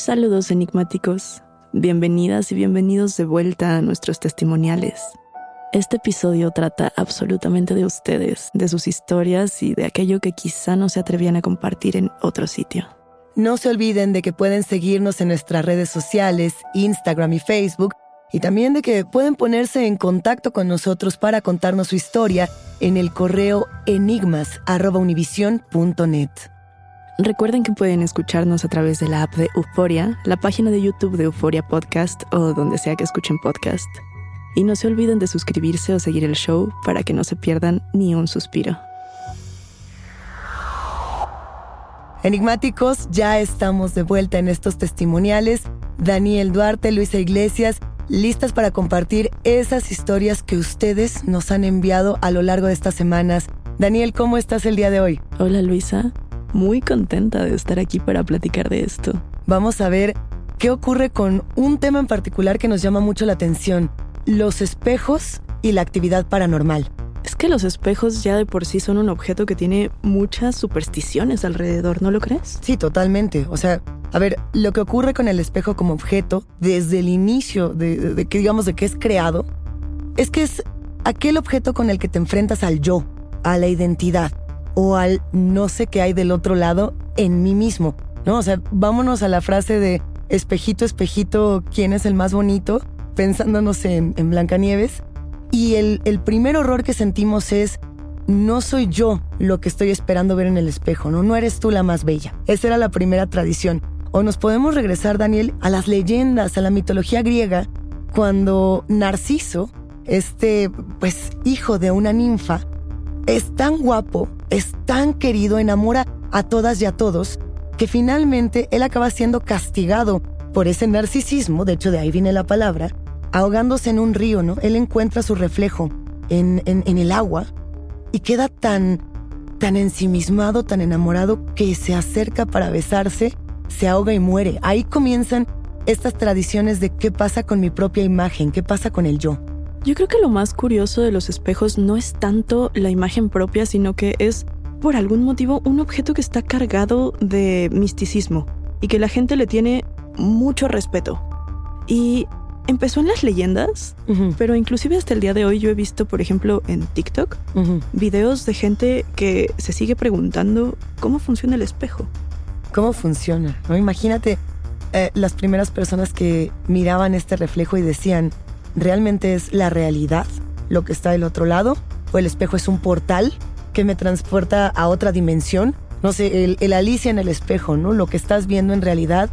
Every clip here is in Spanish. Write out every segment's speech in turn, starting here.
Saludos enigmáticos. Bienvenidas y bienvenidos de vuelta a nuestros testimoniales. Este episodio trata absolutamente de ustedes, de sus historias y de aquello que quizá no se atrevían a compartir en otro sitio. No se olviden de que pueden seguirnos en nuestras redes sociales, Instagram y Facebook, y también de que pueden ponerse en contacto con nosotros para contarnos su historia en el correo enigmas.univision.net. Recuerden que pueden escucharnos a través de la app de Euforia, la página de YouTube de Euforia Podcast o donde sea que escuchen podcast. Y no se olviden de suscribirse o seguir el show para que no se pierdan ni un suspiro. Enigmáticos, ya estamos de vuelta en estos testimoniales. Daniel Duarte, Luisa Iglesias, listas para compartir esas historias que ustedes nos han enviado a lo largo de estas semanas. Daniel, ¿cómo estás el día de hoy? Hola Luisa, muy contenta de estar aquí para platicar de esto. Vamos a ver qué ocurre con un tema en particular que nos llama mucho la atención, los espejos y la actividad paranormal. Es que los espejos ya de por sí son un objeto que tiene muchas supersticiones alrededor, ¿no lo crees? Sí, totalmente. O sea, a ver, lo que ocurre con el espejo como objeto, desde el inicio de, de que digamos de que es creado, es que es aquel objeto con el que te enfrentas al yo, a la identidad o al no sé qué hay del otro lado en mí mismo, ¿no? O sea, vámonos a la frase de espejito, espejito, ¿quién es el más bonito? Pensándonos en, Blancanieves. Y el, el primer horror que sentimos es, no soy yo lo que estoy esperando ver en el espejo, ¿no? No eres tú la más bella. Esa era la primera tradición. O nos podemos regresar, Daniel, a las leyendas, a la mitología griega, cuando Narciso, este, pues, hijo de una ninfa, es tan guapo, es tan querido, enamora a todas y a todos, que finalmente él acaba siendo castigado por ese narcisismo, de hecho de ahí viene la palabra, ahogándose en un río, ¿no? Él encuentra su reflejo en, en, el agua y queda tan, tan ensimismado, tan enamorado, que se acerca para besarse, se ahoga y muere. Ahí comienzan estas tradiciones de qué pasa con mi propia imagen, qué pasa con el yo. Yo creo que lo más curioso de los espejos no es tanto la imagen propia, sino que es, por algún motivo, un objeto que está cargado de misticismo y que la gente le tiene mucho respeto. Y empezó en las leyendas, pero inclusive hasta el día de hoy yo he visto, por ejemplo, en TikTok, videos de gente que se sigue preguntando cómo funciona el espejo. ¿Cómo funciona? ¿No? Imagínate eh, las primeras personas que miraban este reflejo y decían, realmente es la realidad lo que está del otro lado, o el espejo es un portal que me transporta a otra dimensión. No sé, el, Alicia en el espejo, ¿no? Lo que estás viendo en realidad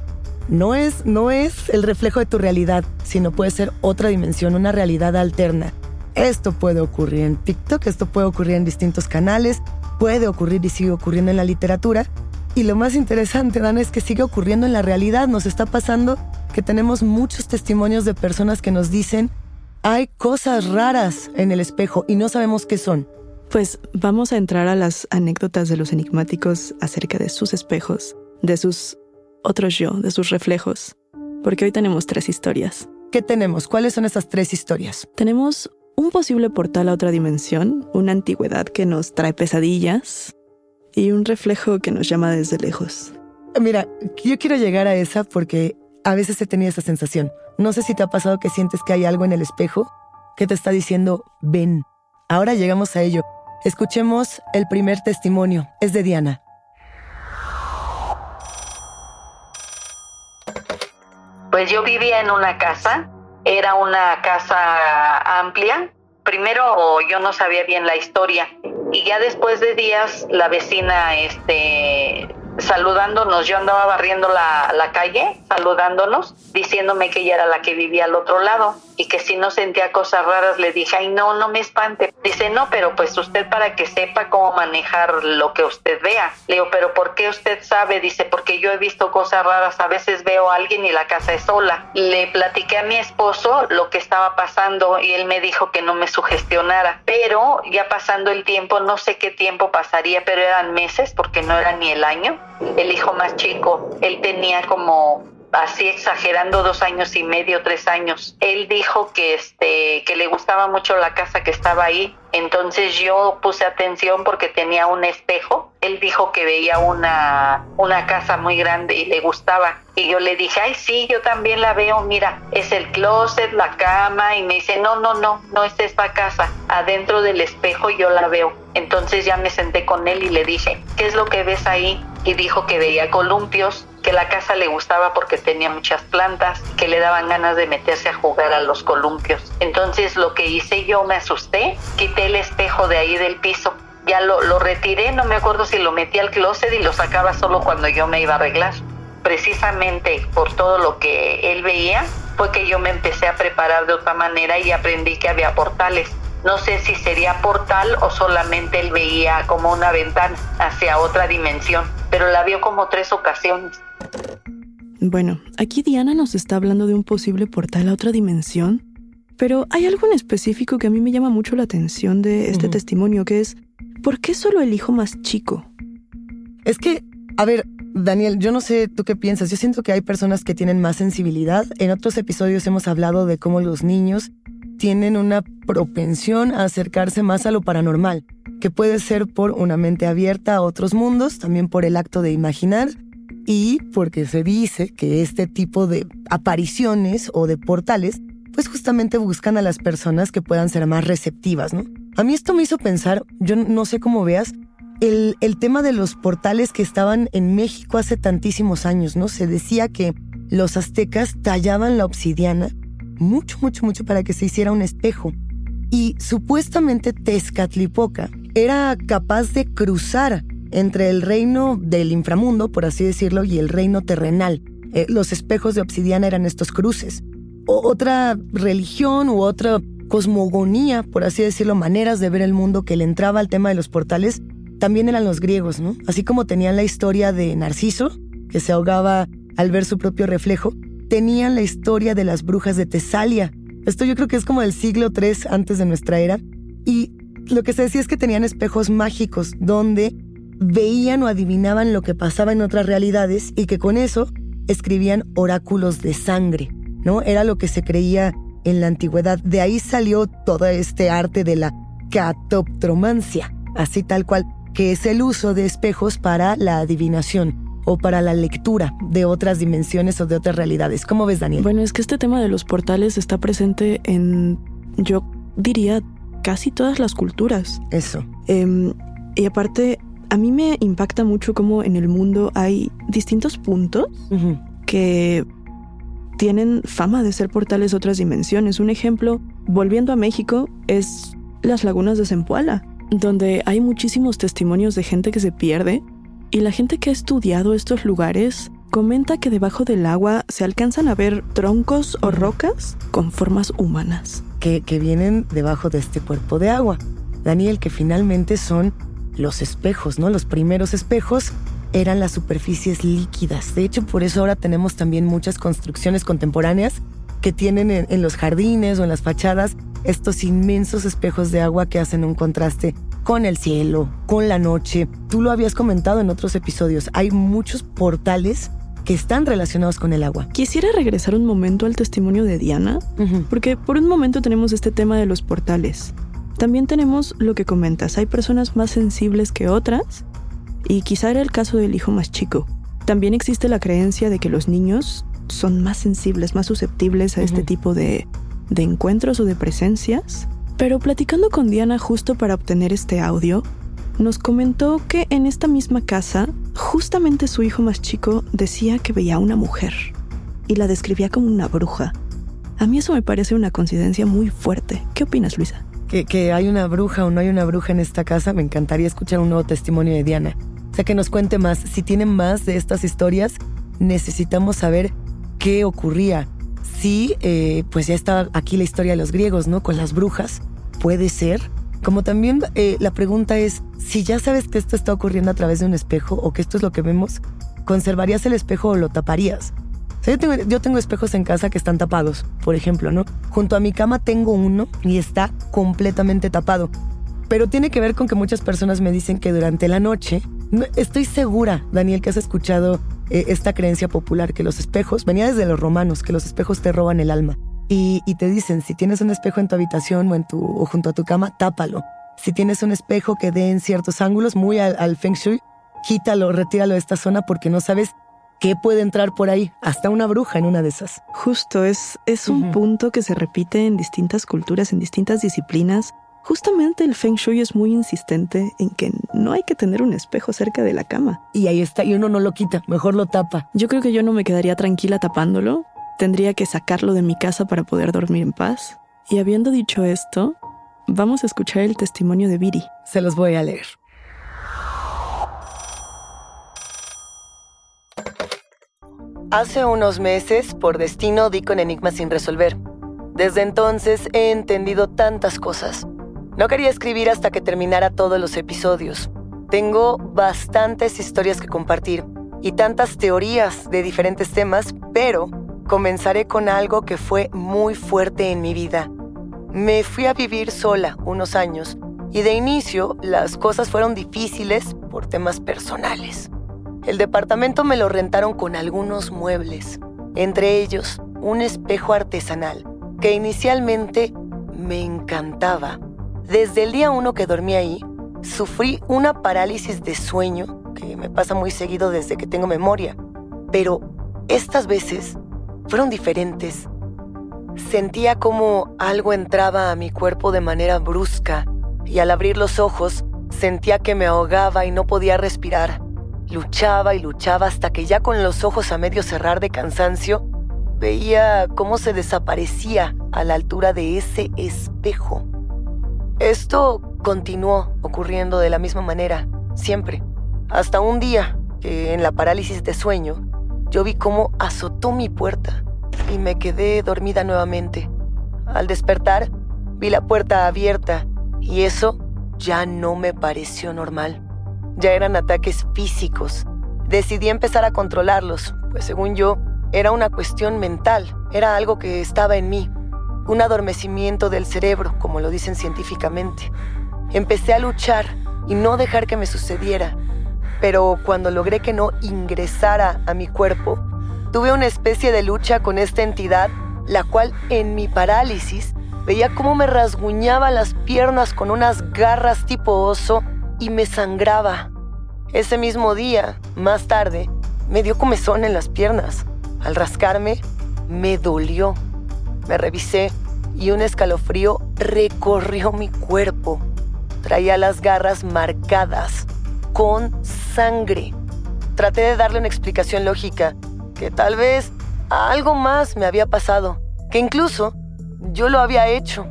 no es, no es el reflejo de tu realidad, sino puede ser otra dimensión, una realidad alterna. Esto puede ocurrir en TikTok, esto puede ocurrir en distintos canales, puede ocurrir y sigue ocurriendo en la literatura. Y lo más interesante, Dan, es que sigue ocurriendo en la realidad. Nos está pasando que tenemos muchos testimonios de personas que nos dicen, hay cosas raras en el espejo y no sabemos qué son. Pues vamos a entrar a las anécdotas de los enigmáticos acerca de sus espejos, de sus otros yo, de sus reflejos, porque hoy tenemos tres historias. ¿Qué tenemos? ¿Cuáles son esas tres historias? Tenemos un posible portal a otra dimensión, una antigüedad que nos trae pesadillas y un reflejo que nos llama desde lejos. Mira, yo quiero llegar a esa porque a veces he tenido esa sensación. No sé si te ha pasado que sientes que hay algo en el espejo que te está diciendo, ven. Ahora llegamos a ello. Escuchemos el primer testimonio. Es de Diana. Pues yo vivía en una casa, era una casa amplia. Primero yo no sabía bien la historia y ya después de días la vecina este saludándonos, yo andaba barriendo la, calle, saludándonos, diciéndome que ella era la que vivía al otro lado. Y que si no sentía cosas raras le dije, ay no, no me espante. Dice, no, pero pues usted para que sepa cómo manejar lo que usted vea. Le digo, pero ¿por qué usted sabe? Dice, porque yo he visto cosas raras, a veces veo a alguien y la casa es sola. Le platiqué a mi esposo lo que estaba pasando y él me dijo que no me sugestionara, pero ya pasando el tiempo, no sé qué tiempo pasaría, pero eran meses porque no era ni el año. El hijo más chico, él tenía como así exagerando dos años y medio, tres años. Él dijo que este que le gustaba mucho la casa que estaba ahí. Entonces yo puse atención porque tenía un espejo. Él dijo que veía una, una casa muy grande y le gustaba. Y yo le dije, ay, sí, yo también la veo, mira, es el closet, la cama. Y me dice, no, no, no, no es esta casa. Adentro del espejo yo la veo. Entonces ya me senté con él y le dije, ¿qué es lo que ves ahí? Y dijo que veía columpios que la casa le gustaba porque tenía muchas plantas, que le daban ganas de meterse a jugar a los columpios. Entonces lo que hice yo me asusté, quité el espejo de ahí del piso, ya lo, lo retiré, no me acuerdo si lo metí al closet y lo sacaba solo cuando yo me iba a arreglar. Precisamente por todo lo que él veía, fue que yo me empecé a preparar de otra manera y aprendí que había portales. No sé si sería portal o solamente él veía como una ventana hacia otra dimensión, pero la vio como tres ocasiones. Bueno, aquí Diana nos está hablando de un posible portal a otra dimensión, pero hay algo en específico que a mí me llama mucho la atención de este testimonio, que es, ¿por qué solo el hijo más chico? Es que, a ver, Daniel, yo no sé tú qué piensas, yo siento que hay personas que tienen más sensibilidad. En otros episodios hemos hablado de cómo los niños tienen una propensión a acercarse más a lo paranormal, que puede ser por una mente abierta a otros mundos, también por el acto de imaginar y porque se dice que este tipo de apariciones o de portales pues justamente buscan a las personas que puedan ser más receptivas, ¿no? A mí esto me hizo pensar, yo no sé cómo veas, el, el tema de los portales que estaban en México hace tantísimos años, ¿no? Se decía que los aztecas tallaban la obsidiana mucho, mucho, mucho para que se hiciera un espejo. Y supuestamente Tezcatlipoca era capaz de cruzar entre el reino del inframundo, por así decirlo, y el reino terrenal. Eh, los espejos de obsidiana eran estos cruces. otra religión u otra cosmogonía, por así decirlo, maneras de ver el mundo que le entraba al tema de los portales, también eran los griegos, ¿no? Así como tenían la historia de Narciso, que se ahogaba al ver su propio reflejo, tenían la historia de las brujas de Tesalia. Esto yo creo que es como del siglo III antes de nuestra era. Y lo que se decía es que tenían espejos mágicos donde veían o adivinaban lo que pasaba en otras realidades y que con eso escribían oráculos de sangre, ¿no? Era lo que se creía en la antigüedad. De ahí salió todo este arte de la catoptromancia, así tal cual, que es el uso de espejos para la adivinación o para la lectura de otras dimensiones o de otras realidades. ¿Cómo ves, Daniel? Bueno, es que este tema de los portales está presente en, yo diría, casi todas las culturas. Eso. Em, y aparte, a mí me impacta mucho cómo en el mundo hay distintos puntos que tienen fama de ser portales de otras dimensiones. Un ejemplo, volviendo a México, es las lagunas de Zempoala, donde hay muchísimos testimonios de gente que se pierde y la gente que ha estudiado estos lugares comenta que debajo del agua se alcanzan a ver troncos o rocas con formas humanas. Que, que vienen debajo de este cuerpo de agua. Daniel, que finalmente son los espejos, ¿no? Los primeros espejos eran las superficies líquidas. De hecho, por eso ahora tenemos también muchas construcciones contemporáneas que tienen en, los jardines o en las fachadas estos inmensos espejos de agua que hacen un contraste con el cielo, con la noche. Tú lo habías comentado en otros episodios. Hay muchos portales que están relacionados con el agua. Quisiera regresar un momento al testimonio de Diana, porque por un momento tenemos este tema de los portales. También tenemos lo que comentas, hay personas más sensibles que otras y quizá era el caso del hijo más chico. También existe la creencia de que los niños son más sensibles, más susceptibles a este tipo de, de encuentros o de presencias. Pero platicando con Diana justo para obtener este audio, nos comentó que en esta misma casa, justamente su hijo más chico decía que veía a una mujer y la describía como una bruja. A mí eso me parece una coincidencia muy fuerte. ¿Qué opinas, Luisa? que, hay una bruja o no hay una bruja en esta casa, me encantaría escuchar un nuevo testimonio de Diana. O sea, que nos cuente más. Si tienen más de estas historias, necesitamos saber qué ocurría. Sí, eh, pues ya está aquí la historia de los griegos, ¿no? Con las brujas. Puede ser. Como también eh, la pregunta es, si ya sabes que esto está ocurriendo a través de un espejo o que esto es lo que vemos, ¿conservarías el espejo o lo taparías? yo, tengo, yo tengo espejos en casa que están tapados, por ejemplo, ¿no? Junto a mi cama tengo uno y está completamente tapado. Pero tiene que ver con que muchas personas me dicen que durante la noche, estoy segura, Daniel, que has escuchado eh, esta creencia popular, que los espejos, venía desde los romanos, que los espejos te roban el alma. Y, te dicen, si tienes un espejo en tu habitación o, en tu, o junto a tu cama, tápalo. Si tienes un espejo que dé en ciertos ángulos, muy al, feng shui, quítalo, retíralo de esta zona porque no sabes qué puede entrar por ahí, hasta una bruja en una de esas. Justo, es, es un punto que se repite en distintas culturas, en distintas disciplinas. Justamente el Feng Shui es muy insistente en que no hay que tener un espejo cerca de la cama. Y ahí está, y uno no lo quita, mejor lo tapa. Yo creo que yo no me quedaría tranquila tapándolo. Tendría que sacarlo de mi casa para poder dormir en paz. Y habiendo dicho esto, vamos a escuchar el testimonio de Viri. Se los voy a leer. Hace unos meses, por destino, di con enigmas sin resolver. Desde entonces he entendido tantas cosas. No quería escribir hasta que terminara todos los episodios. Tengo bastantes historias que compartir y tantas teorías de diferentes temas, pero comenzaré con algo que fue muy fuerte en mi vida. Me fui a vivir sola unos años y de inicio las cosas fueron difíciles por temas personales. El departamento me lo rentaron con algunos muebles, entre ellos un espejo artesanal que inicialmente me encantaba desde el día uno que dormí ahí, sufrí una parálisis de sueño que me pasa muy seguido desde que tengo memoria. Pero estas veces fueron diferentes. Sentía como algo entraba a mi cuerpo de manera brusca y al abrir los ojos sentía que me ahogaba y no podía respirar. Luchaba y luchaba hasta que ya con los ojos a medio cerrar de cansancio, veía cómo se desaparecía a la altura de ese espejo. Esto continuó ocurriendo de la misma manera, siempre. Hasta un día que en la parálisis de sueño, yo vi cómo azotó mi puerta y me quedé dormida nuevamente. Al despertar, vi la puerta abierta y eso ya no me pareció normal. Ya eran ataques físicos. Decidí empezar a controlarlos, pues según yo, era una cuestión mental, era algo que estaba en mí, un adormecimiento del cerebro, como lo dicen científicamente. Empecé a luchar y no dejar que me sucediera, pero cuando logré que no ingresara a mi cuerpo, tuve una especie de lucha con esta entidad, la cual en mi parálisis veía cómo me rasguñaba las piernas con unas garras tipo oso y me sangraba. Ese mismo día, más tarde, me dio comezón en las piernas. Al rascarme, me dolió me revisé y un escalofrío recorrió mi cuerpo. Traía las garras marcadas, con sangre. Traté de darle una explicación lógica, que tal vez algo más me había pasado, que incluso yo lo había hecho.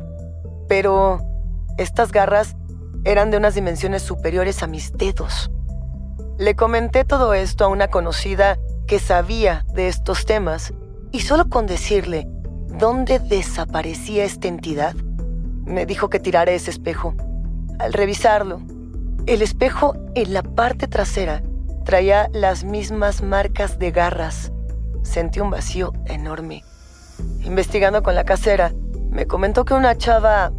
Pero estas garras eran de unas dimensiones superiores a mis dedos. Le comenté todo esto a una conocida que sabía de estos temas y solo con decirle dónde desaparecía esta entidad, me dijo que tirara ese espejo. Al revisarlo, el espejo en la parte trasera traía las mismas marcas de garras. Sentí un vacío enorme. Investigando con la casera, me comentó que una chava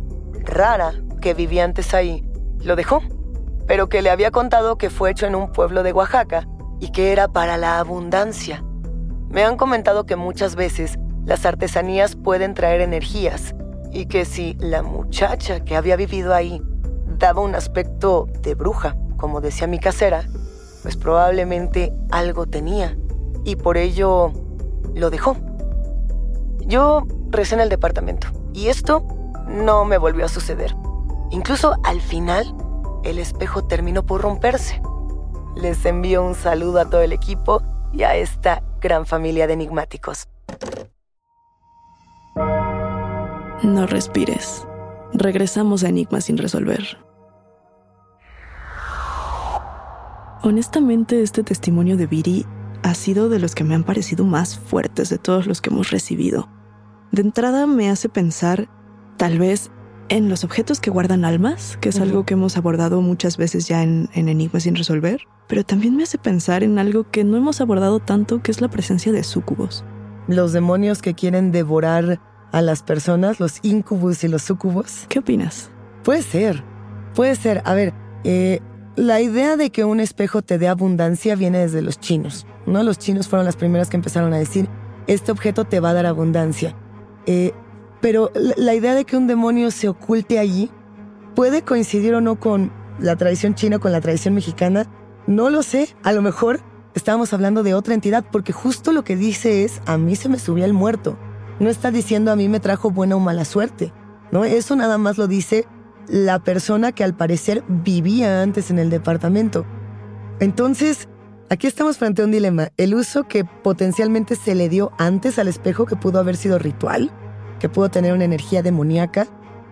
rara que vivía antes ahí lo dejó, pero que le había contado que fue hecho en un pueblo de Oaxaca y que era para la abundancia. Me han comentado que muchas veces las artesanías pueden traer energías y que si la muchacha que había vivido ahí daba un aspecto de bruja, como decía mi casera, pues probablemente algo tenía y por ello lo dejó. Yo recé en el departamento y esto no me volvió a suceder. Incluso al final, el espejo terminó por romperse. Les envío un saludo a todo el equipo y a esta gran familia de enigmáticos. No respires. Regresamos a Enigma sin resolver. Honestamente, este testimonio de Viri ha sido de los que me han parecido más fuertes de todos los que hemos recibido. De entrada me hace pensar, tal vez, en los objetos que guardan almas, que es algo que hemos abordado muchas veces ya en, en Enigmas sin resolver, pero también me hace pensar en algo que no hemos abordado tanto, que es la presencia de súcubos. Los demonios que quieren devorar a las personas, los incubus y los sucubos. ¿Qué opinas? Puede ser, puede ser. A ver, eh, la idea de que un espejo te dé abundancia viene desde los chinos. ¿no? Los chinos fueron las primeras que empezaron a decir, este objeto te va a dar abundancia. Eh, pero la idea de que un demonio se oculte allí puede coincidir o no con la tradición china, con la tradición mexicana. No lo sé, a lo mejor estábamos hablando de otra entidad, porque justo lo que dice es, a mí se me subía el muerto. No está diciendo a mí me trajo buena o mala suerte. ¿no? Eso nada más lo dice la persona que al parecer vivía antes en el departamento. Entonces, aquí estamos frente a un dilema. El uso que potencialmente se le dio antes al espejo, que pudo haber sido ritual, que pudo tener una energía demoníaca,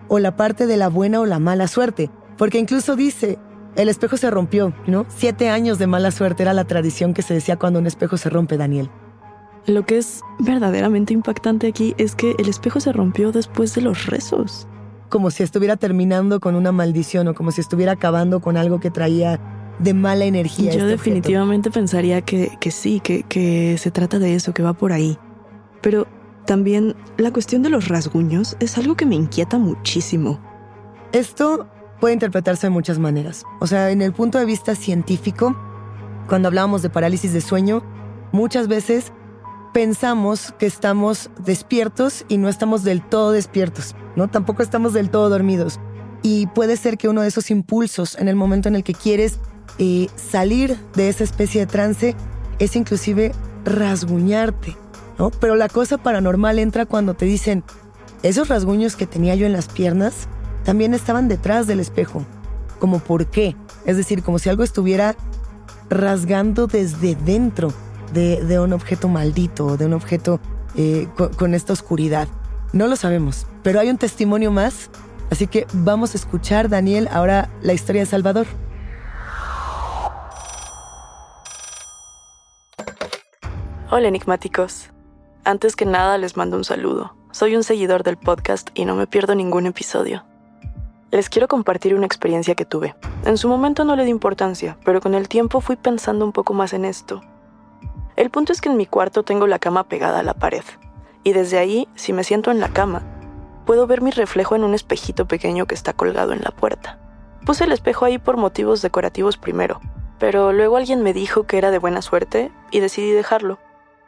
o la parte de la buena o la mala suerte. Porque incluso dice, el espejo se rompió, ¿no? Siete años de mala suerte era la tradición que se decía cuando un espejo se rompe, Daniel. Lo que es verdaderamente impactante aquí es que el espejo se rompió después de los rezos. Como si estuviera terminando con una maldición o como si estuviera acabando con algo que traía de mala energía. Yo este definitivamente pensaría que, que sí, que, que se trata de eso, que va por ahí. Pero también la cuestión de los rasguños es algo que me inquieta muchísimo. Esto puede interpretarse de muchas maneras. O sea, en el punto de vista científico, cuando hablábamos de parálisis de sueño, muchas veces pensamos que estamos despiertos y no estamos del todo despiertos, ¿no? Tampoco estamos del todo dormidos. Y puede ser que uno de esos impulsos en el momento en el que quieres eh, salir de esa especie de trance es inclusive rasguñarte, ¿no? Pero la cosa paranormal entra cuando te dicen, esos rasguños que tenía yo en las piernas también estaban detrás del espejo. Como por qué? Es decir, como si algo estuviera rasgando desde dentro de, un objeto maldito, de un objeto eh, con, esta oscuridad. No lo sabemos, pero hay un testimonio más, así que vamos a escuchar, Daniel, ahora la historia de Salvador. Hola enigmáticos. Antes que nada les mando un saludo. Soy un seguidor del podcast y no me pierdo ningún episodio. Les quiero compartir una experiencia que tuve. En su momento no le di importancia, pero con el tiempo fui pensando un poco más en esto el punto es que en mi cuarto tengo la cama pegada a la pared, y desde ahí, si me siento en la cama, puedo ver mi reflejo en un espejito pequeño que está colgado en la puerta. Puse el espejo ahí por motivos decorativos primero, pero luego alguien me dijo que era de buena suerte y decidí dejarlo.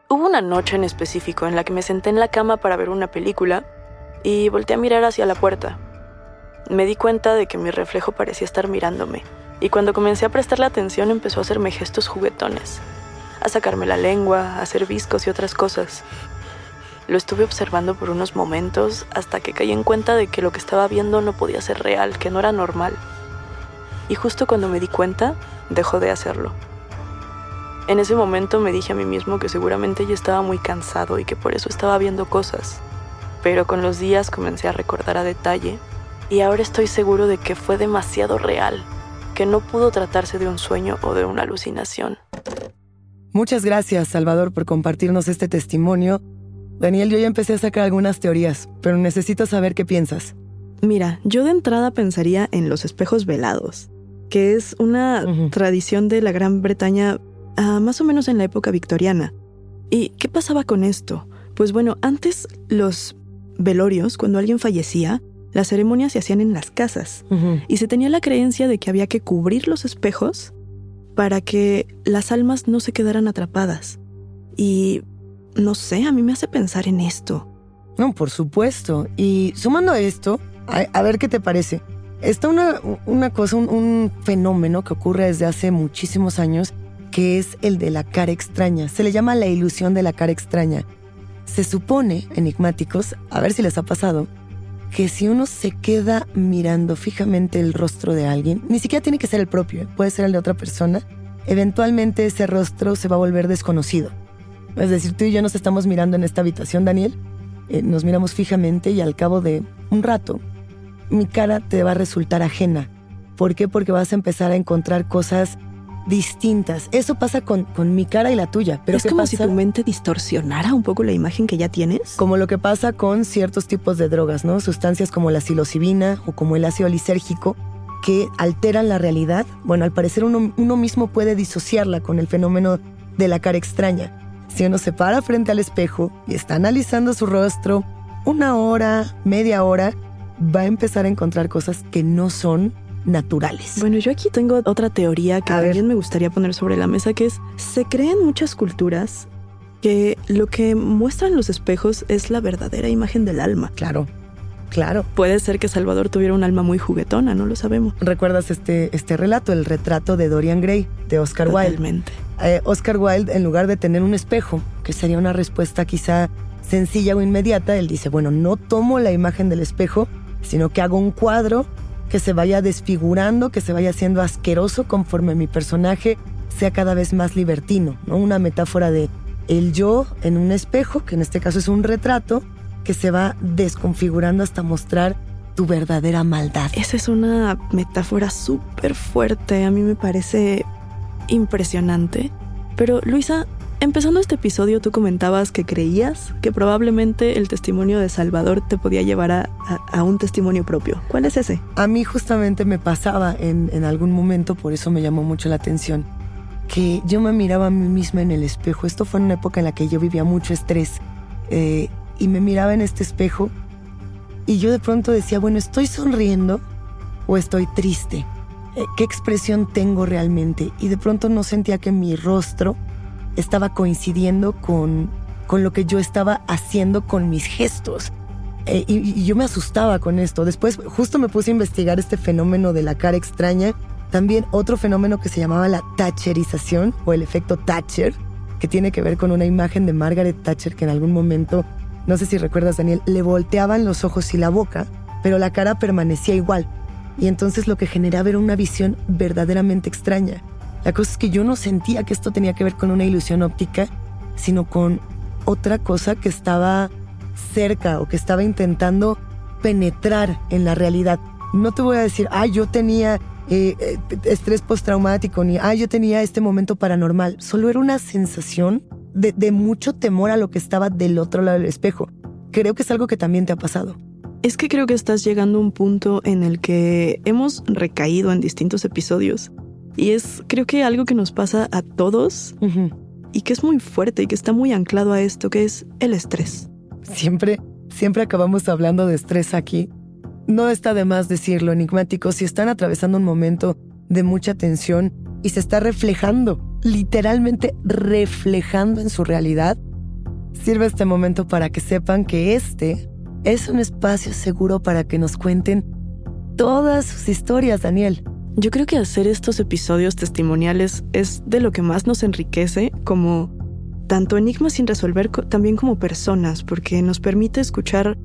Hubo una noche en específico en la que me senté en la cama para ver una película y volteé a mirar hacia la puerta. Me di cuenta de que mi reflejo parecía estar mirándome, y cuando comencé a prestarle atención empezó a hacerme gestos juguetones a sacarme la lengua, a hacer viscos y otras cosas. Lo estuve observando por unos momentos hasta que caí en cuenta de que lo que estaba viendo no podía ser real, que no era normal. Y justo cuando me di cuenta, dejó de hacerlo. En ese momento me dije a mí mismo que seguramente ya estaba muy cansado y que por eso estaba viendo cosas. Pero con los días comencé a recordar a detalle y ahora estoy seguro de que fue demasiado real, que no pudo tratarse de un sueño o de una alucinación. Muchas gracias, Salvador, por compartirnos este testimonio. Daniel, yo ya empecé a sacar algunas teorías, pero necesito saber qué piensas. Mira, yo de entrada pensaría en los espejos velados, que es una tradición de la Gran Bretaña ah, más o menos en la época victoriana. ¿Y qué pasaba con esto? Pues bueno, antes los velorios, cuando alguien fallecía, las ceremonias se hacían en las casas y se tenía la creencia de que había que cubrir los espejos para que las almas no se quedaran atrapadas. Y no sé, a mí me hace pensar en esto. No, por supuesto. Y sumando a esto, a, ver qué te parece. Está una, una cosa, un, un, fenómeno que ocurre desde hace muchísimos años, que es el de la cara extraña. Se le llama la ilusión de la cara extraña. Se supone, enigmáticos, a ver si les ha pasado, que si uno se queda mirando fijamente el rostro de alguien, ni siquiera tiene que ser el propio, puede ser el de otra persona, eventualmente ese rostro se va a volver desconocido. Es decir, tú y yo nos estamos mirando en esta habitación, Daniel, eh, nos miramos fijamente y al cabo de un rato, mi cara te va a resultar ajena. ¿Por qué? Porque vas a empezar a encontrar cosas distintas. Eso pasa con, con mi cara y la tuya. Pero es ¿qué como pasa? si tu mente distorsionara un poco la imagen que ya tienes. Como lo que pasa con ciertos tipos de drogas, ¿no? Sustancias como la psilocibina o como el ácido lisérgico que alteran la realidad. Bueno, al parecer uno, uno mismo puede disociarla con el fenómeno de la cara extraña. Si uno se para frente al espejo y está analizando su rostro una hora, media hora, va a empezar a encontrar cosas que no son naturales. Bueno, yo aquí tengo otra teoría que A ver. también me gustaría poner sobre la mesa, que es, se cree en muchas culturas que lo que muestran los espejos es la verdadera imagen del alma. Claro, claro. Puede ser que Salvador tuviera un alma muy juguetona, no lo sabemos. ¿Recuerdas este, este relato, el retrato de Dorian Gray, de Oscar Wilde? Totalmente. Eh, Oscar Wilde, en lugar de tener un espejo, que sería una respuesta quizá sencilla o inmediata, él dice, bueno, no tomo la imagen del espejo, sino que hago un cuadro que se vaya desfigurando, que se vaya haciendo asqueroso conforme mi personaje sea cada vez más libertino, ¿no? Una metáfora de el yo en un espejo, que en este caso es un retrato, que se va desconfigurando hasta mostrar tu verdadera maldad. Esa es una metáfora súper fuerte, a mí me parece impresionante. Pero Luisa, empezando este episodio tú comentabas que creías que probablemente el testimonio de Salvador te podía llevar a, a- un testimonio propio. ¿Cuál es ese? A mí justamente me pasaba en, en algún momento, por eso me llamó mucho la atención, que yo me miraba a mí misma en el espejo. Esto fue en una época en la que yo vivía mucho estrés eh, y me miraba en este espejo y yo de pronto decía, bueno, ¿estoy sonriendo o estoy triste? Eh, ¿Qué expresión tengo realmente? Y de pronto no sentía que mi rostro estaba coincidiendo con, con lo que yo estaba haciendo con mis gestos. Eh, y, y yo me asustaba con esto. Después justo me puse a investigar este fenómeno de la cara extraña. También otro fenómeno que se llamaba la Thatcherización o el efecto Thatcher, que tiene que ver con una imagen de Margaret Thatcher que en algún momento, no sé si recuerdas Daniel, le volteaban los ojos y la boca, pero la cara permanecía igual. Y entonces lo que generaba era una visión verdaderamente extraña. La cosa es que yo no sentía que esto tenía que ver con una ilusión óptica, sino con otra cosa que estaba cerca o que estaba intentando penetrar en la realidad. No te voy a decir, ah, yo tenía eh, eh, estrés postraumático, ni, ah, yo tenía este momento paranormal. Solo era una sensación de, de mucho temor a lo que estaba del otro lado del espejo. Creo que es algo que también te ha pasado. Es que creo que estás llegando a un punto en el que hemos recaído en distintos episodios. Y es creo que algo que nos pasa a todos y que es muy fuerte y que está muy anclado a esto, que es el estrés. Siempre, siempre acabamos hablando de estrés aquí. No está de más decirlo, enigmáticos, si están atravesando un momento de mucha tensión y se está reflejando, literalmente reflejando en su realidad, sirve este momento para que sepan que este es un espacio seguro para que nos cuenten todas sus historias, Daniel. Yo creo que hacer estos episodios testimoniales es de lo que más nos enriquece como tanto enigmas sin resolver también como personas, porque nos permite escuchar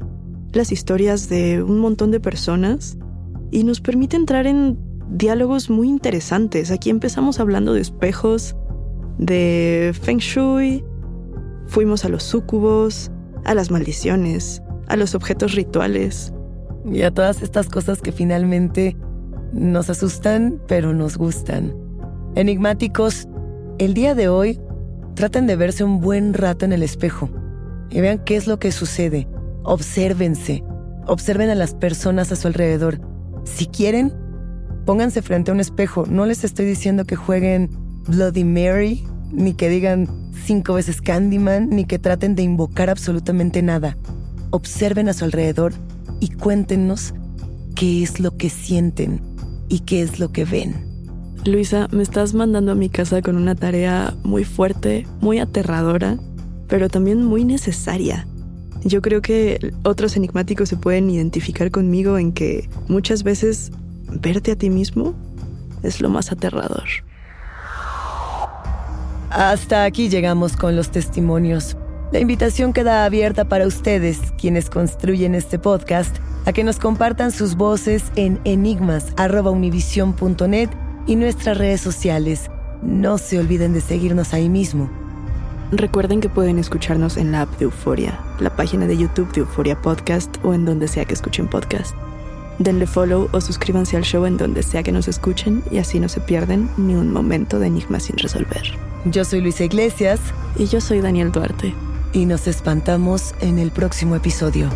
las historias de un montón de personas y nos permite entrar en diálogos muy interesantes. Aquí empezamos hablando de espejos, de feng shui, fuimos a los súcubos, a las maldiciones, a los objetos rituales. Y a todas estas cosas que finalmente nos asustan, pero nos gustan. Enigmáticos, el día de hoy traten de verse un buen rato en el espejo y vean qué es lo que sucede. Obsérvense, observen a las personas a su alrededor. Si quieren, pónganse frente a un espejo. No les estoy diciendo que jueguen Bloody Mary, ni que digan cinco veces Candyman, ni que traten de invocar absolutamente nada. Observen a su alrededor y cuéntenos qué es lo que sienten y qué es lo que ven. Luisa, me estás mandando a mi casa con una tarea muy fuerte, muy aterradora, pero también muy necesaria. Yo creo que otros enigmáticos se pueden identificar conmigo en que muchas veces verte a ti mismo es lo más aterrador. Hasta aquí llegamos con los testimonios. La invitación queda abierta para ustedes, quienes construyen este podcast, a que nos compartan sus voces en enigmas.univision.net y nuestras redes sociales. No se olviden de seguirnos ahí mismo. Recuerden que pueden escucharnos en la app de Euforia, la página de YouTube de Euforia Podcast o en donde sea que escuchen podcast. Denle follow o suscríbanse al show en donde sea que nos escuchen y así no se pierden ni un momento de enigma sin resolver. Yo soy Luisa Iglesias. Y yo soy Daniel Duarte. Y nos espantamos en el próximo episodio.